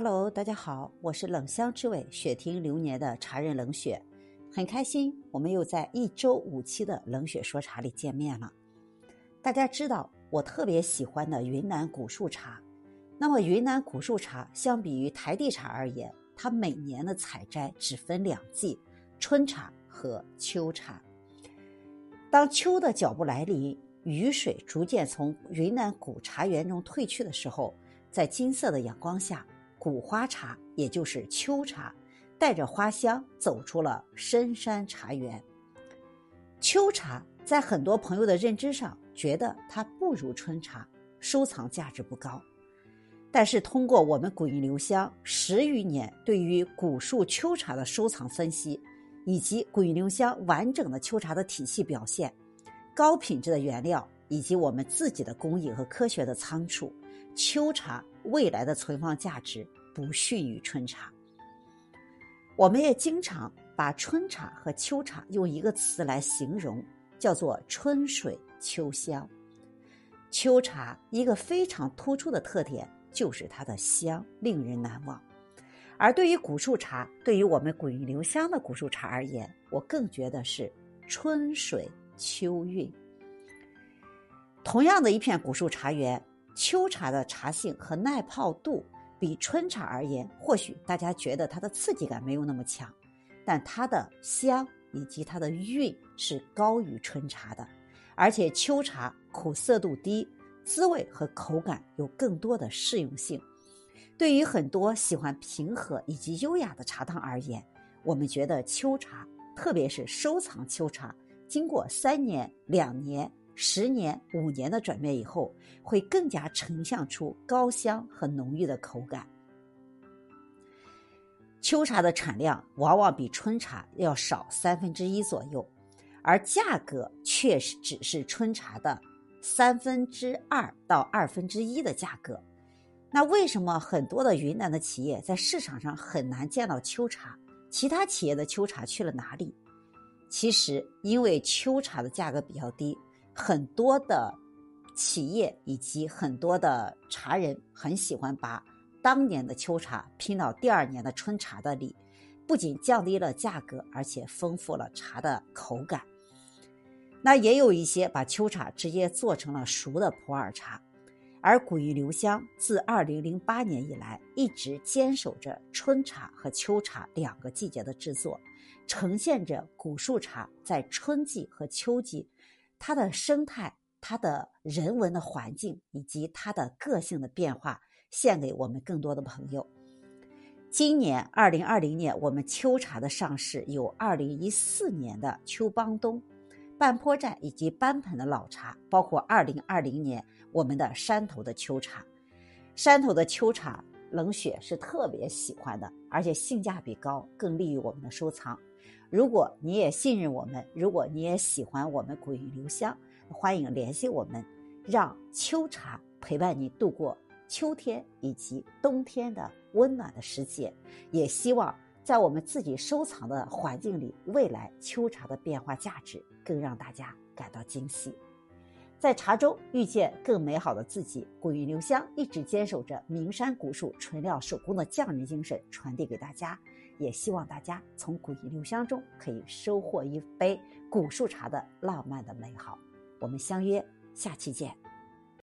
Hello，大家好，我是冷香之味雪听流年的茶人冷雪，很开心我们又在一周五期的冷雪说茶里见面了。大家知道我特别喜欢的云南古树茶，那么云南古树茶相比于台地茶而言，它每年的采摘只分两季，春茶和秋茶。当秋的脚步来临，雨水逐渐从云南古茶园中退去的时候，在金色的阳光下。古花茶，也就是秋茶，带着花香走出了深山茶园。秋茶在很多朋友的认知上，觉得它不如春茶，收藏价值不高。但是通过我们古韵留香十余年对于古树秋茶的收藏分析，以及古韵留香完整的秋茶的体系表现，高品质的原料以及我们自己的工艺和科学的仓储，秋茶。未来的存放价值不逊于春茶。我们也经常把春茶和秋茶用一个词来形容，叫做“春水秋香”。秋茶一个非常突出的特点就是它的香令人难忘，而对于古树茶，对于我们古韵留香的古树茶而言，我更觉得是春水秋韵。同样的一片古树茶园。秋茶的茶性和耐泡度比春茶而言，或许大家觉得它的刺激感没有那么强，但它的香以及它的韵是高于春茶的。而且秋茶苦涩度低，滋味和口感有更多的适用性。对于很多喜欢平和以及优雅的茶汤而言，我们觉得秋茶，特别是收藏秋茶，经过三年、两年。十年、五年的转变以后，会更加呈现出高香和浓郁的口感。秋茶的产量往往比春茶要少三分之一左右，而价格却是只是春茶的三分之二到二分之一的价格。那为什么很多的云南的企业在市场上很难见到秋茶？其他企业的秋茶去了哪里？其实因为秋茶的价格比较低。很多的企业以及很多的茶人很喜欢把当年的秋茶拼到第二年的春茶的里，不仅降低了价格，而且丰富了茶的口感。那也有一些把秋茶直接做成了熟的普洱茶，而古韵留香自二零零八年以来一直坚守着春茶和秋茶两个季节的制作，呈现着古树茶在春季和秋季。它的生态、它的人文的环境以及它的个性的变化，献给我们更多的朋友。今年二零二零年，我们秋茶的上市有二零一四年的秋邦冬、半坡寨以及班盆的老茶，包括二零二零年我们的山头的秋茶。山头的秋茶冷雪是特别喜欢的，而且性价比高，更利于我们的收藏。如果你也信任我们，如果你也喜欢我们古韵留香，欢迎联系我们，让秋茶陪伴你度过秋天以及冬天的温暖的时节。也希望在我们自己收藏的环境里，未来秋茶的变化价值更让大家感到惊喜。在茶中遇见更美好的自己，古韵留香一直坚守着名山古树纯料手工的匠人精神，传递给大家。也希望大家从古意留香中可以收获一杯古树茶的浪漫的美好。我们相约下期见。